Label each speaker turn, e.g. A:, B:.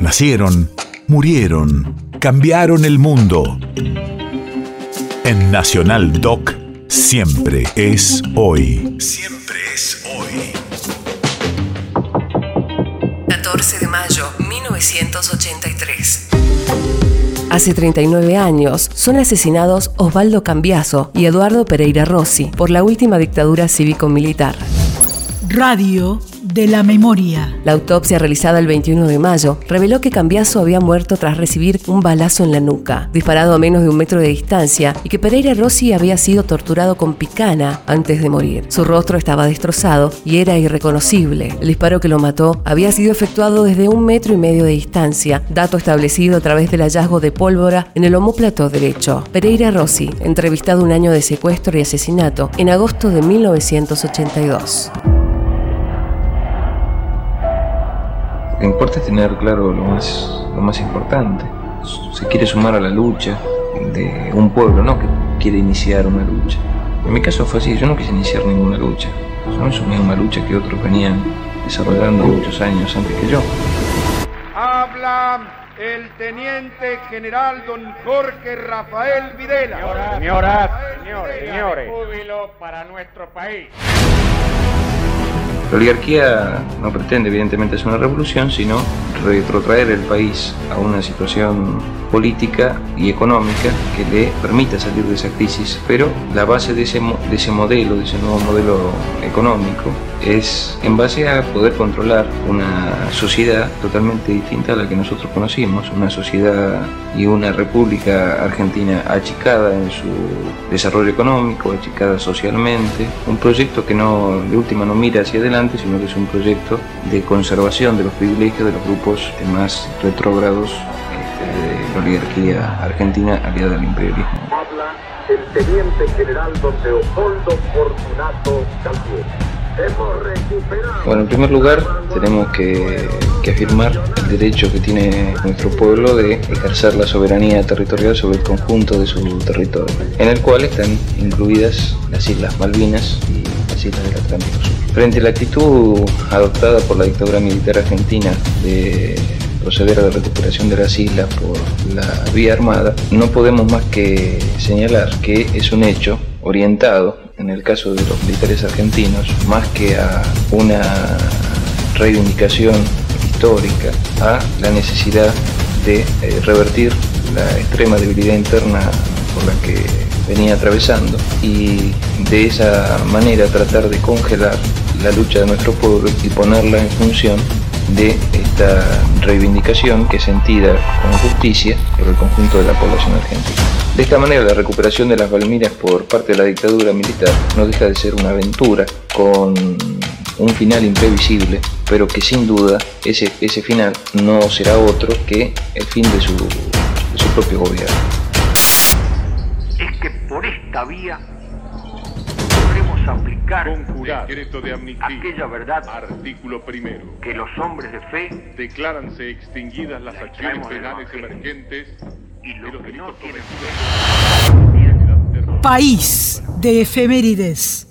A: Nacieron, murieron, cambiaron el mundo. En Nacional Doc, siempre es hoy. Siempre es hoy.
B: 14 de mayo, 1983. Hace 39 años son asesinados Osvaldo Cambiaso y Eduardo Pereira Rossi por la última dictadura cívico-militar.
C: Radio de la memoria.
B: La autopsia realizada el 21 de mayo reveló que Cambiaso había muerto tras recibir un balazo en la nuca, disparado a menos de un metro de distancia, y que Pereira Rossi había sido torturado con picana antes de morir. Su rostro estaba destrozado y era irreconocible. El disparo que lo mató había sido efectuado desde un metro y medio de distancia, dato establecido a través del hallazgo de pólvora en el homóplato derecho. Pereira Rossi, entrevistado un año de secuestro y asesinato en agosto de 1982.
D: Que importa es tener claro lo más, lo más importante. Se quiere sumar a la lucha de un pueblo, no que quiere iniciar una lucha. En mi caso fue así, yo no quise iniciar ninguna lucha. Yo me sumé a una lucha que otros venían desarrollando muchos años antes que yo.
E: Habla el teniente general don Jorge Rafael Videla.
F: Señoras, señores, señores. Júbilo para nuestro país.
D: La oligarquía no pretende evidentemente hacer una revolución, sino retrotraer el país a una situación política y económica que le permita salir de esa crisis, pero la base de ese, de ese modelo, de ese nuevo modelo económico, es en base a poder controlar una sociedad totalmente distinta a la que nosotros conocimos, una sociedad y una república argentina achicada en su desarrollo económico, achicada socialmente, un proyecto que no de última no mira hacia adelante, sino que es un proyecto de conservación de los privilegios de los grupos más retrógrados oligarquía argentina aliada al imperialismo.
G: Habla el teniente general don Leopoldo Fortunato
D: Bueno, en primer lugar tenemos que, que, afirmar el derecho que tiene nuestro pueblo de ejercer la soberanía territorial sobre el conjunto de su territorio, en el cual están incluidas las Islas Malvinas y las Islas del Atlántico Sur. Frente a la actitud adoptada por la dictadura militar argentina de proceder a la recuperación de las islas por la vía armada, no podemos más que señalar que es un hecho orientado, en el caso de los militares argentinos, más que a una reivindicación histórica, a la necesidad de eh, revertir la extrema debilidad interna por la que venía atravesando y de esa manera tratar de congelar la lucha de nuestro pueblo y ponerla en función de esta reivindicación que es sentida con justicia por el conjunto de la población argentina. De esta manera, la recuperación de las Valmiras por parte de la dictadura militar no deja de ser una aventura con un final imprevisible, pero que sin duda ese, ese final no será otro que el fin de su, de su propio gobierno.
G: Es que por esta vía aplicar
E: Decreto de amnistía.
G: aquella verdad
E: Artículo primero.
G: que los hombres de fe
E: Decláranse extinguidas las acciones penales emergentes
G: y los
E: los
G: que no
E: delitos
G: tienen
E: cometidos.
C: País de efemérides.